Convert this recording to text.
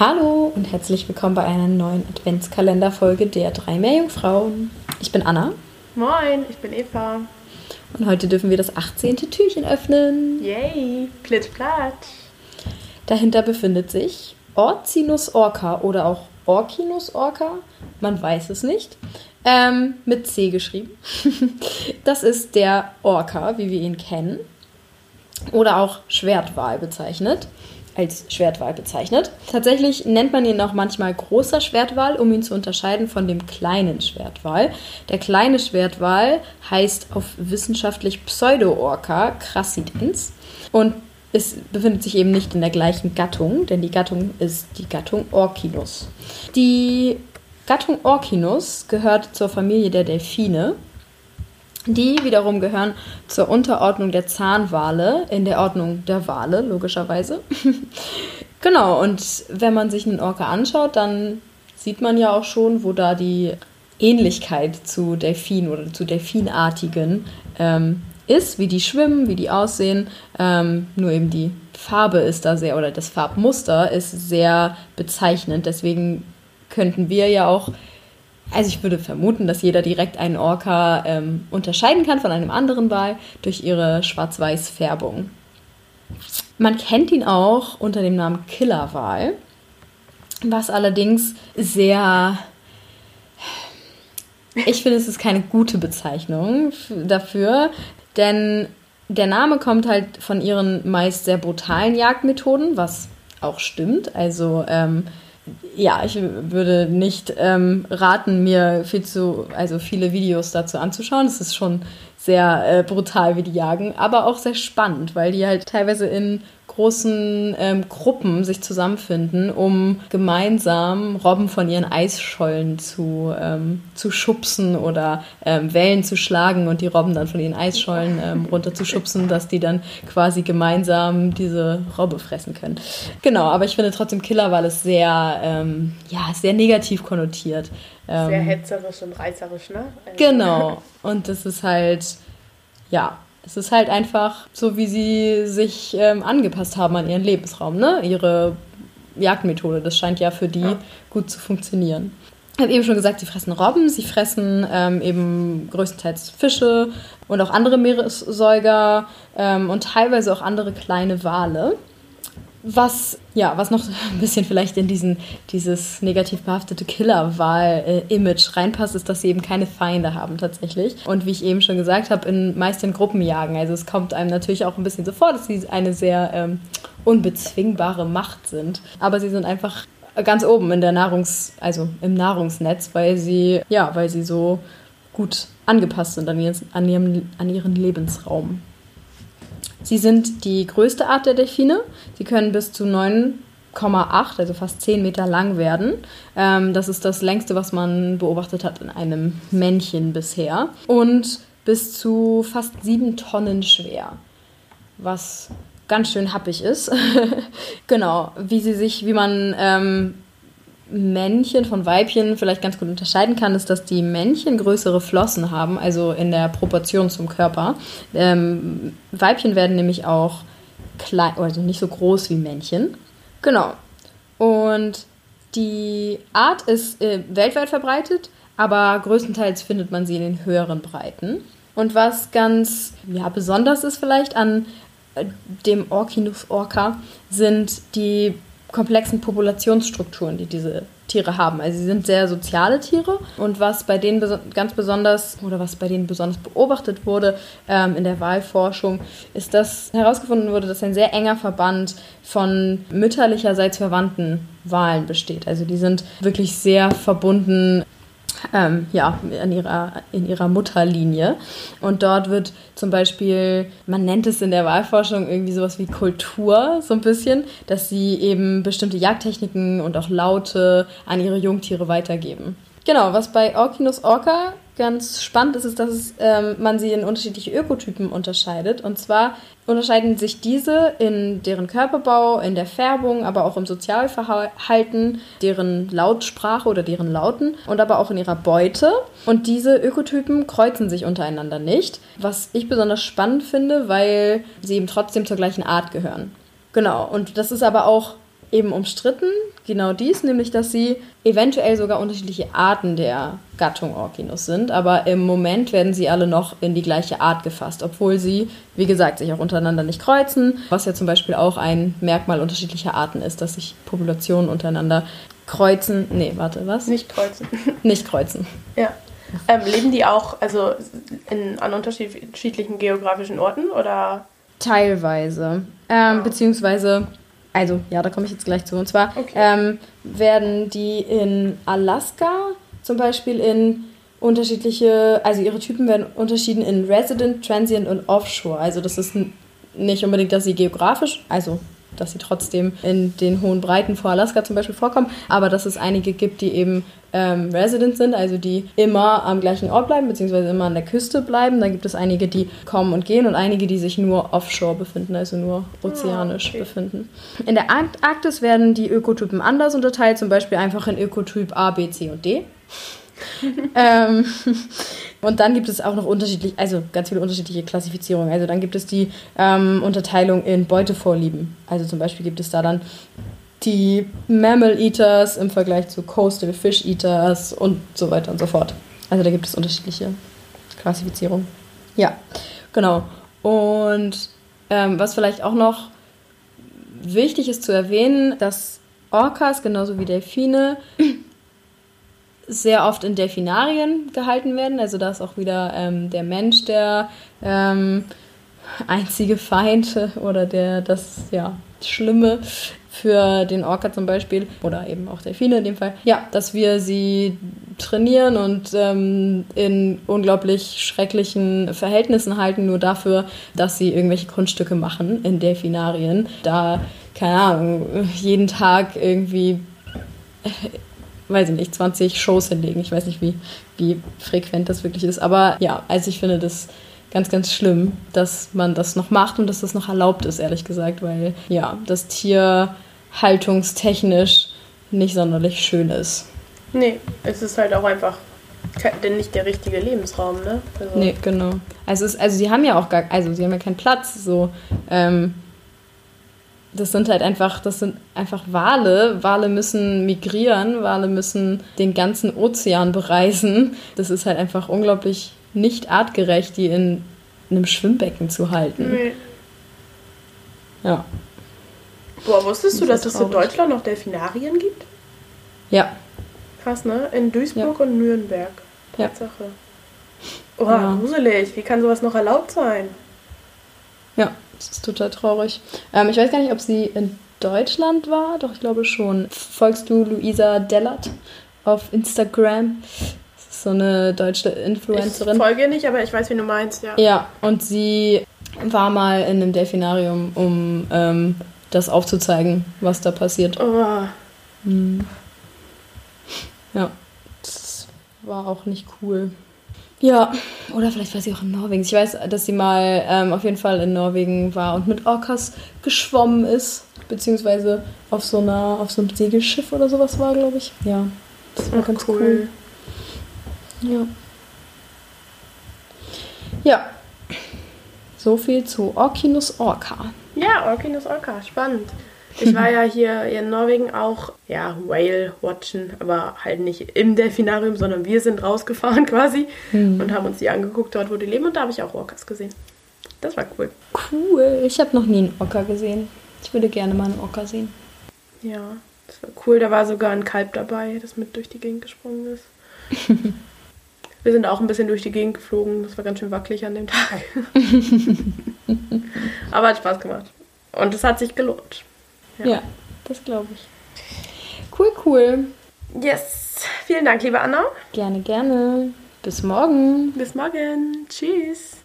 Hallo und herzlich willkommen bei einer neuen Adventskalenderfolge der drei Meerjungfrauen. Ich bin Anna. Moin, ich bin Eva. Und heute dürfen wir das 18. Türchen öffnen. Yay, klitschplatsch. Dahinter befindet sich Orcinus orca oder auch Orcinus orca. Man weiß es nicht. Ähm, mit C geschrieben. das ist der Orca, wie wir ihn kennen. Oder auch Schwertwal bezeichnet als Schwertwal bezeichnet. Tatsächlich nennt man ihn auch manchmal großer Schwertwal, um ihn zu unterscheiden von dem kleinen Schwertwal. Der kleine Schwertwal heißt auf wissenschaftlich Pseudo-Orca crassidens und es befindet sich eben nicht in der gleichen Gattung, denn die Gattung ist die Gattung Orcinus. Die Gattung Orcinus gehört zur Familie der Delfine die wiederum gehören zur Unterordnung der Zahnwale in der Ordnung der Wale, logischerweise. genau, und wenn man sich einen Orca anschaut, dann sieht man ja auch schon, wo da die Ähnlichkeit zu Delfinen oder zu Delfinartigen ähm, ist, wie die schwimmen, wie die aussehen. Ähm, nur eben die Farbe ist da sehr, oder das Farbmuster ist sehr bezeichnend. Deswegen könnten wir ja auch also ich würde vermuten, dass jeder direkt einen Orca ähm, unterscheiden kann von einem anderen Wal durch ihre Schwarz-Weiß-Färbung. Man kennt ihn auch unter dem Namen Killerwal, was allerdings sehr... Ich finde, es ist keine gute Bezeichnung dafür, denn der Name kommt halt von ihren meist sehr brutalen Jagdmethoden, was auch stimmt. Also ähm, ja, ich würde nicht ähm, raten, mir viel zu, also viele Videos dazu anzuschauen. Es ist schon sehr äh, brutal, wie die jagen, aber auch sehr spannend, weil die halt teilweise in großen ähm, Gruppen sich zusammenfinden, um gemeinsam Robben von ihren Eisschollen zu, ähm, zu schubsen oder ähm, Wellen zu schlagen und die Robben dann von ihren Eisschollen ähm, runter zu schubsen, dass die dann quasi gemeinsam diese Robbe fressen können. Genau, aber ich finde trotzdem Killer, weil es sehr, ähm, ja, sehr negativ konnotiert. Sehr ähm, hetzerisch und reißerisch, ne? Also genau. Und das ist halt, ja, es ist halt einfach so, wie sie sich ähm, angepasst haben an ihren Lebensraum, ne? Ihre Jagdmethode. Das scheint ja für die ja. gut zu funktionieren. Ich habe eben schon gesagt, sie fressen Robben, sie fressen ähm, eben größtenteils Fische und auch andere Meeressäuger ähm, und teilweise auch andere kleine Wale. Was, ja, was noch ein bisschen vielleicht in diesen, dieses negativ behaftete Killerwahl-Image reinpasst, ist, dass sie eben keine Feinde haben tatsächlich. Und wie ich eben schon gesagt habe, in, meist in Gruppen jagen. Also es kommt einem natürlich auch ein bisschen so vor, dass sie eine sehr ähm, unbezwingbare Macht sind. Aber sie sind einfach ganz oben in der Nahrungs-, also im Nahrungsnetz, weil sie, ja, weil sie so gut angepasst sind an, ihren, an, ihrem, an ihren Lebensraum. Sie sind die größte Art der Delfine. Sie können bis zu 9,8, also fast 10 Meter lang werden. Ähm, das ist das längste, was man beobachtet hat in einem Männchen bisher. Und bis zu fast 7 Tonnen schwer. Was ganz schön happig ist. genau, wie sie sich, wie man ähm, Männchen von Weibchen vielleicht ganz gut unterscheiden kann, ist, dass die Männchen größere Flossen haben, also in der Proportion zum Körper. Ähm, Weibchen werden nämlich auch klein, also nicht so groß wie Männchen. Genau. Und die Art ist äh, weltweit verbreitet, aber größtenteils findet man sie in den höheren Breiten. Und was ganz ja, besonders ist vielleicht an äh, dem Orcinus orca sind die komplexen Populationsstrukturen, die diese Tiere haben. Also sie sind sehr soziale Tiere und was bei denen ganz besonders oder was bei denen besonders beobachtet wurde ähm, in der Wahlforschung, ist, dass herausgefunden wurde, dass ein sehr enger Verband von mütterlicherseits verwandten Wahlen besteht. Also die sind wirklich sehr verbunden ähm, ja, in ihrer, in ihrer Mutterlinie. Und dort wird zum Beispiel, man nennt es in der Wahlforschung irgendwie sowas wie Kultur, so ein bisschen, dass sie eben bestimmte Jagdtechniken und auch Laute an ihre Jungtiere weitergeben. Genau, was bei Orcinus orca ganz spannend ist, ist, dass ähm, man sie in unterschiedliche Ökotypen unterscheidet. Und zwar unterscheiden sich diese in deren Körperbau, in der Färbung, aber auch im Sozialverhalten, deren Lautsprache oder deren Lauten und aber auch in ihrer Beute. Und diese Ökotypen kreuzen sich untereinander nicht, was ich besonders spannend finde, weil sie eben trotzdem zur gleichen Art gehören. Genau, und das ist aber auch eben umstritten, genau dies, nämlich dass sie eventuell sogar unterschiedliche Arten der Gattung Orkinus sind, aber im Moment werden sie alle noch in die gleiche Art gefasst, obwohl sie, wie gesagt, sich auch untereinander nicht kreuzen, was ja zum Beispiel auch ein Merkmal unterschiedlicher Arten ist, dass sich Populationen untereinander kreuzen. Nee, warte, was? Nicht kreuzen. Nicht kreuzen. Ja. Ähm, leben die auch also in, an unterschiedlichen geografischen Orten oder? Teilweise. Ähm, oh. Beziehungsweise also, ja, da komme ich jetzt gleich zu. Und zwar okay. ähm, werden die in Alaska zum Beispiel in unterschiedliche, also ihre Typen werden unterschieden in Resident, Transient und Offshore. Also das ist nicht unbedingt, dass sie geografisch, also dass sie trotzdem in den hohen Breiten vor Alaska zum Beispiel vorkommen, aber dass es einige gibt, die eben ähm, Resident sind, also die immer am gleichen Ort bleiben, beziehungsweise immer an der Küste bleiben. Dann gibt es einige, die kommen und gehen und einige, die sich nur offshore befinden, also nur ozeanisch oh, okay. befinden. In der Arktis werden die Ökotypen anders unterteilt, zum Beispiel einfach in Ökotyp A, B, C und D. ähm, und dann gibt es auch noch unterschiedlich, also ganz viele unterschiedliche Klassifizierungen. Also dann gibt es die ähm, Unterteilung in Beutevorlieben. Also zum Beispiel gibt es da dann die Mammal Eaters im Vergleich zu Coastal Fish Eaters und so weiter und so fort. Also da gibt es unterschiedliche Klassifizierungen. Ja, genau. Und ähm, was vielleicht auch noch wichtig ist zu erwähnen, dass Orcas genauso wie Delfine sehr oft in Delfinarien gehalten werden. Also da ist auch wieder ähm, der Mensch der ähm, einzige Feind oder der das ja Schlimme für den Orca zum Beispiel oder eben auch Delfine in dem Fall. Ja, dass wir sie trainieren und ähm, in unglaublich schrecklichen Verhältnissen halten, nur dafür, dass sie irgendwelche Grundstücke machen in Delfinarien. Da, keine Ahnung, jeden Tag irgendwie weiß ich nicht, 20 Shows hinlegen. Ich weiß nicht, wie, wie frequent das wirklich ist. Aber ja, also ich finde das ganz, ganz schlimm, dass man das noch macht und dass das noch erlaubt ist, ehrlich gesagt, weil ja, das Tier haltungstechnisch nicht sonderlich schön ist. Nee, es ist halt auch einfach denn nicht der richtige Lebensraum, ne? Also nee, genau. Also, es, also sie haben ja auch gar, also sie haben ja keinen Platz, so, ähm, das sind halt einfach, das sind einfach Wale. Wale müssen migrieren, Wale müssen den ganzen Ozean bereisen. Das ist halt einfach unglaublich nicht artgerecht, die in einem Schwimmbecken zu halten. Nee. Ja. Boah, wusstest du, dass es in Deutschland noch Delfinarien gibt? Ja. Krass, ne? In Duisburg ja. und Nürnberg. Tatsache. Ja. Oh, ja. gruselig. Wie kann sowas noch erlaubt sein? Ja, das ist total traurig. Ähm, ich weiß gar nicht, ob sie in Deutschland war, doch ich glaube schon. Folgst du Luisa Dellert auf Instagram? Das ist so eine deutsche Influencerin. Ich folge nicht, aber ich weiß, wie du meinst, ja. Ja, und sie war mal in einem Delfinarium, um ähm, das aufzuzeigen, was da passiert. Oh. Hm. Ja, das war auch nicht cool. Ja, oder vielleicht war sie auch in Norwegen. Ich weiß, dass sie mal ähm, auf jeden Fall in Norwegen war und mit Orcas geschwommen ist, beziehungsweise auf so einer, auf so einem Segelschiff oder sowas war, glaube ich. Ja, das war Ach, ganz cool. cool. Ja. Ja. So viel zu Orkinus Orca. Ja, Orkinus Orca, spannend. Ich war ja hier in Norwegen auch, ja, Whale watchen, aber halt nicht im Delfinarium, sondern wir sind rausgefahren quasi mhm. und haben uns die angeguckt, dort wo die leben und da habe ich auch Orcas gesehen. Das war cool. Cool. Ich habe noch nie einen Orca gesehen. Ich würde gerne mal einen Orca sehen. Ja, das war cool. Da war sogar ein Kalb dabei, das mit durch die Gegend gesprungen ist. wir sind auch ein bisschen durch die Gegend geflogen. Das war ganz schön wackelig an dem Tag. aber hat Spaß gemacht. Und es hat sich gelohnt. Ja, ja das glaube ich. Cool, cool. Yes. Vielen Dank, liebe Anna. Gerne, gerne. Bis morgen. Bis morgen. Tschüss.